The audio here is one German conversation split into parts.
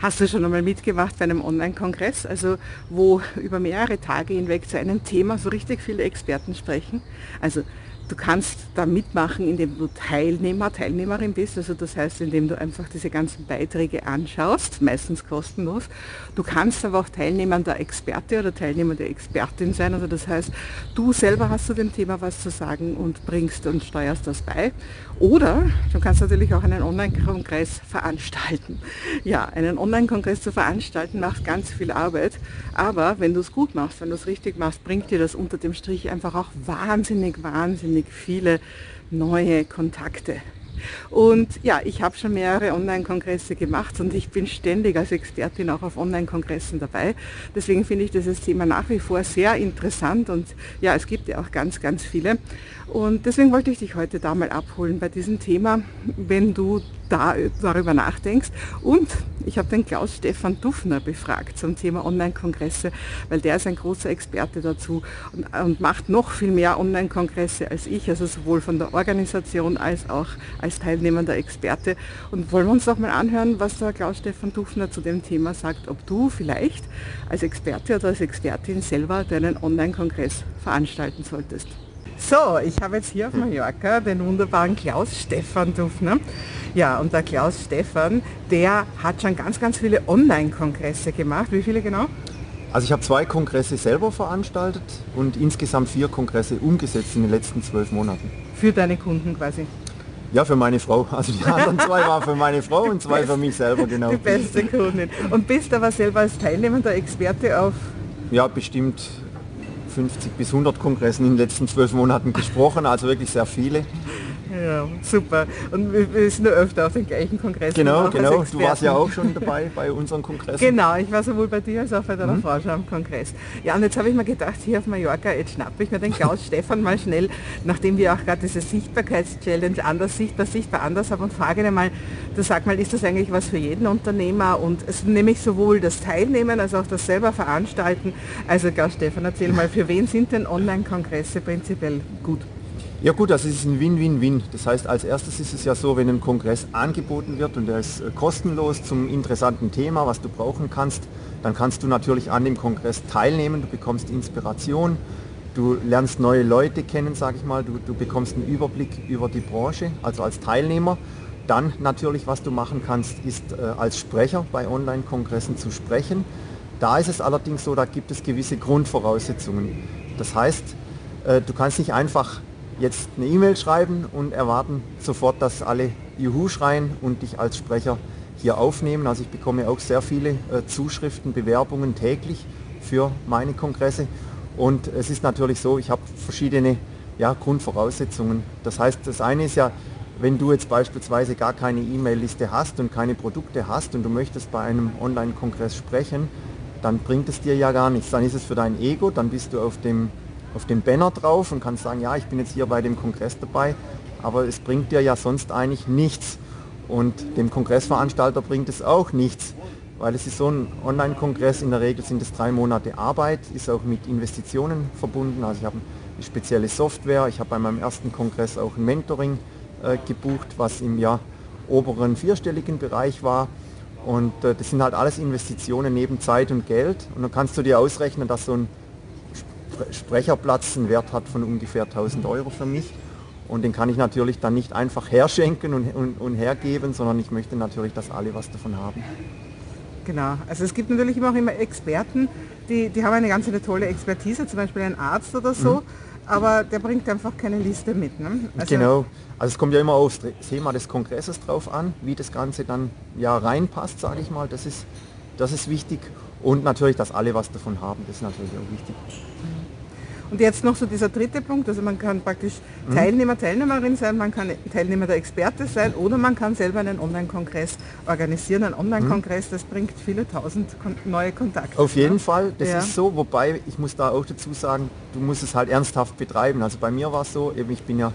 Hast du schon einmal mitgemacht bei einem Online-Kongress, also wo über mehrere Tage hinweg zu einem Thema so richtig viele Experten sprechen? Also Du kannst da mitmachen, indem du Teilnehmer, Teilnehmerin bist, also das heißt, indem du einfach diese ganzen Beiträge anschaust, meistens kostenlos. Du kannst aber auch Teilnehmer der Experte oder Teilnehmer der Expertin sein, also das heißt, du selber hast zu dem Thema was zu sagen und bringst und steuerst das bei. Oder du kannst natürlich auch einen Online-Kongress veranstalten. Ja, einen Online-Kongress zu veranstalten macht ganz viel Arbeit, aber wenn du es gut machst, wenn du es richtig machst, bringt dir das unter dem Strich einfach auch wahnsinnig, wahnsinnig wahnsinnig viele neue Kontakte. Und ja, ich habe schon mehrere Online-Kongresse gemacht und ich bin ständig als Expertin auch auf Online-Kongressen dabei. Deswegen finde ich dieses Thema nach wie vor sehr interessant und ja, es gibt ja auch ganz, ganz viele. Und deswegen wollte ich dich heute da mal abholen bei diesem Thema, wenn du da, darüber nachdenkst. Und ich habe den Klaus Stefan Dufner befragt zum Thema Online-Kongresse, weil der ist ein großer Experte dazu und, und macht noch viel mehr Online-Kongresse als ich, also sowohl von der Organisation als auch als teilnehmender Experte. Und wollen wir uns doch mal anhören, was der Klaus Stefan Dufner zu dem Thema sagt, ob du vielleicht als Experte oder als Expertin selber deinen Online-Kongress veranstalten solltest. So, ich habe jetzt hier auf Mallorca den wunderbaren Klaus Stefan Dufner. Ja, und der Klaus Stefan, der hat schon ganz, ganz viele Online-Kongresse gemacht. Wie viele genau? Also ich habe zwei Kongresse selber veranstaltet und insgesamt vier Kongresse umgesetzt in den letzten zwölf Monaten. Für deine Kunden quasi? Ja, für meine Frau. Also die anderen zwei waren für meine Frau und zwei für mich selber, genau. Die beste Kundin. Und bist aber selber als teilnehmender Experte auf? Ja, bestimmt 50 bis 100 Kongressen in den letzten zwölf Monaten gesprochen, also wirklich sehr viele. Ja, super. Und wir sind ja öfter auf den gleichen Kongress. Genau, genau. Du warst ja auch schon dabei bei unserem Kongress. Genau, ich war sowohl bei dir als auch bei deiner mhm. Frau schon am Kongress. Ja, und jetzt habe ich mir gedacht, hier auf Mallorca, jetzt schnappe ich mir den Klaus Stefan mal schnell, nachdem wir auch gerade diese Sichtbarkeitschallenge anders sichtbar, sichtbar anders haben und frage ihn mal, du sag mal, ist das eigentlich was für jeden Unternehmer und es nämlich sowohl das Teilnehmen als auch das selber veranstalten. Also Klaus Stefan, erzähl mal, für wen sind denn Online-Kongresse prinzipiell gut? Ja gut, das ist ein Win-Win-Win. Das heißt, als erstes ist es ja so, wenn ein Kongress angeboten wird und der ist äh, kostenlos zum interessanten Thema, was du brauchen kannst, dann kannst du natürlich an dem Kongress teilnehmen, du bekommst Inspiration, du lernst neue Leute kennen, sage ich mal, du, du bekommst einen Überblick über die Branche, also als Teilnehmer. Dann natürlich, was du machen kannst, ist äh, als Sprecher bei Online-Kongressen zu sprechen. Da ist es allerdings so, da gibt es gewisse Grundvoraussetzungen. Das heißt, äh, du kannst nicht einfach jetzt eine E-Mail schreiben und erwarten sofort, dass alle Juhu schreien und dich als Sprecher hier aufnehmen. Also ich bekomme auch sehr viele äh, Zuschriften, Bewerbungen täglich für meine Kongresse. Und es ist natürlich so, ich habe verschiedene ja, Grundvoraussetzungen. Das heißt, das eine ist ja, wenn du jetzt beispielsweise gar keine E-Mail-Liste hast und keine Produkte hast und du möchtest bei einem Online-Kongress sprechen, dann bringt es dir ja gar nichts. Dann ist es für dein Ego, dann bist du auf dem auf dem Banner drauf und kannst sagen, ja, ich bin jetzt hier bei dem Kongress dabei, aber es bringt dir ja sonst eigentlich nichts. Und dem Kongressveranstalter bringt es auch nichts, weil es ist so ein Online-Kongress, in der Regel sind es drei Monate Arbeit, ist auch mit Investitionen verbunden. Also ich habe eine spezielle Software, ich habe bei meinem ersten Kongress auch ein Mentoring äh, gebucht, was im Jahr oberen vierstelligen Bereich war. Und äh, das sind halt alles Investitionen neben Zeit und Geld. Und dann kannst du dir ausrechnen, dass so ein Sprecherplatz einen Wert hat von ungefähr 1000 Euro für mich. Und den kann ich natürlich dann nicht einfach herschenken und, und, und hergeben, sondern ich möchte natürlich, dass alle was davon haben. Genau, also es gibt natürlich immer auch immer Experten, die, die haben eine ganz eine tolle Expertise, zum Beispiel ein Arzt oder so, mhm. aber der bringt einfach keine Liste mit. Ne? Also genau, also es kommt ja immer aufs Thema des Kongresses drauf an, wie das Ganze dann ja reinpasst, sage ich mal, das ist, das ist wichtig und natürlich, dass alle was davon haben, das ist natürlich auch wichtig. Und jetzt noch so dieser dritte Punkt, also man kann praktisch mhm. Teilnehmer, Teilnehmerin sein, man kann Teilnehmer der Experte sein oder man kann selber einen Online-Kongress organisieren. Ein Online-Kongress, das bringt viele tausend neue Kontakte. Auf jeden ja? Fall, das ja. ist so, wobei ich muss da auch dazu sagen, du musst es halt ernsthaft betreiben. Also bei mir war es so, eben ich bin ja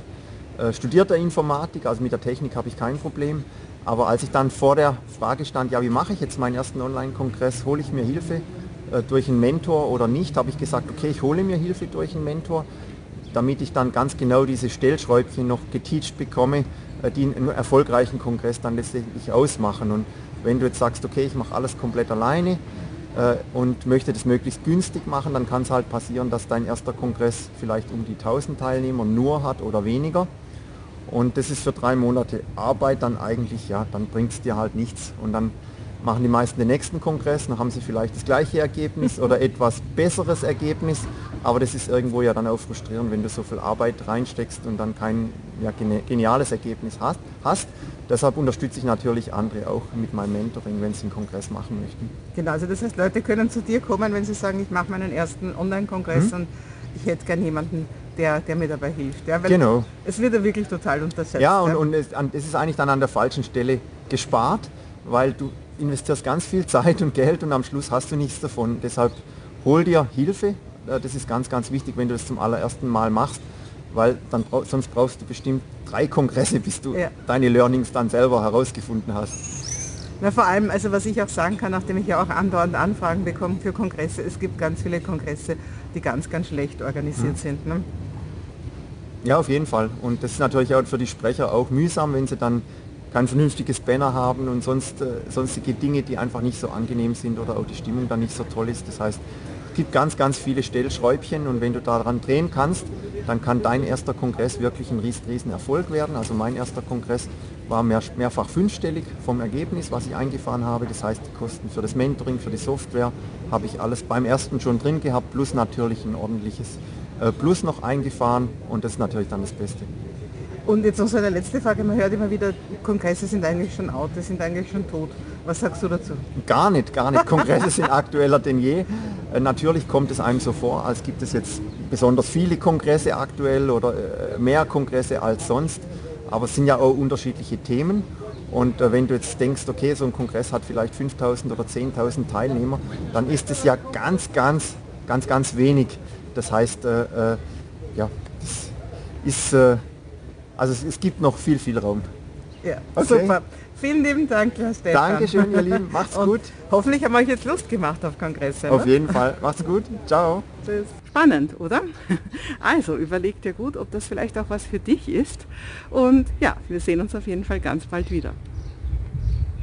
äh, studierter Informatik, also mit der Technik habe ich kein Problem. Aber als ich dann vor der Frage stand, ja wie mache ich jetzt meinen ersten Online-Kongress, hole ich mir Hilfe, durch einen Mentor oder nicht, habe ich gesagt, okay, ich hole mir Hilfe durch einen Mentor, damit ich dann ganz genau diese Stellschräubchen noch geteacht bekomme, äh, die einen erfolgreichen Kongress dann letztendlich ausmachen. Und Wenn du jetzt sagst, okay, ich mache alles komplett alleine äh, und möchte das möglichst günstig machen, dann kann es halt passieren, dass dein erster Kongress vielleicht um die 1000 Teilnehmer nur hat oder weniger. Und das ist für drei Monate Arbeit dann eigentlich, ja, dann bringt es dir halt nichts. Und dann machen die meisten den nächsten Kongress, dann haben sie vielleicht das gleiche Ergebnis oder etwas besseres Ergebnis, aber das ist irgendwo ja dann auch frustrierend, wenn du so viel Arbeit reinsteckst und dann kein ja, geniales Ergebnis hast, hast. Deshalb unterstütze ich natürlich andere auch mit meinem Mentoring, wenn sie einen Kongress machen möchten. Genau, also das heißt, Leute können zu dir kommen, wenn sie sagen, ich mache meinen ersten Online-Kongress hm. und ich hätte gern jemanden, der, der mir dabei hilft. Ja, genau. Es wird ja wirklich total untersetzt. Ja, und, ja. und es, es, ist eigentlich dann an der falschen Stelle gespart, weil du investierst ganz viel Zeit und Geld und am Schluss hast du nichts davon. Deshalb hol dir Hilfe. Äh, das ist ganz, ganz wichtig, wenn du das zum allerersten Mal machst, weil dann sonst brauchst du bestimmt drei Kongresse, bis du ja. deine Learnings dann selber herausgefunden hast. Na, vor allem, also was ich auch sagen kann, nachdem ich ja auch andauernd Anfragen bekomme für Kongresse, es gibt ganz viele Kongresse, die ganz, ganz schlecht organisiert hm. sind. Ne? Ja, auf jeden Fall. Und das ist natürlich auch für die Sprecher auch mühsam, wenn sie dann kein vernünftiges Banner haben und sonst, äh, sonstige Dinge, die einfach nicht so angenehm sind oder auch die Stimmung dann nicht so toll ist. Das heißt, es gibt ganz, ganz viele Stellschräubchen und wenn du daran drehen kannst, dann kann dein erster Kongress wirklich ein riesen, riesen Erfolg werden. Also mein erster Kongress war mehr, mehrfach fünfstellig vom Ergebnis, was ich eingefahren habe. Das heißt, die Kosten für das Mentoring, für die Software habe ich alles beim ersten schon drin gehabt, plus natürlich ein ordentliches äh, Plus noch eingefahren und das ist natürlich dann das Beste. Und jetzt noch so eine letzte Frage, man hört immer wieder, Kongresse sind eigentlich schon out, die sind eigentlich schon tot. Was sagst du dazu? Gar nicht, gar nicht. Kongresse sind aktueller denn je. Äh, natürlich kommt es einem so vor, als gibt es jetzt besonders viele Kongresse aktuell oder äh, mehr Kongresse als sonst. Aber es sind ja auch unterschiedliche Themen. Und äh, wenn du jetzt denkst, okay, so ein Kongress hat vielleicht 5.000 oder 10.000 Teilnehmer, dann ist es ja ganz, ganz, ganz, ganz wenig. Das heißt, ja, das ist also es, es gibt noch viel, viel Raum. Ja, okay. super. Vielen lieben Dank, Herr Stefan. Dankeschön, ihr Lieben. Macht's gut. Hoffentlich haben wir euch jetzt Lust gemacht auf Kongresse. Auf ne? jeden Fall. Macht's gut. Ciao. Tschüss. Spannend, oder? Also überleg dir gut, ob das vielleicht auch was für dich ist. Und ja, wir sehen uns auf jeden Fall ganz bald wieder.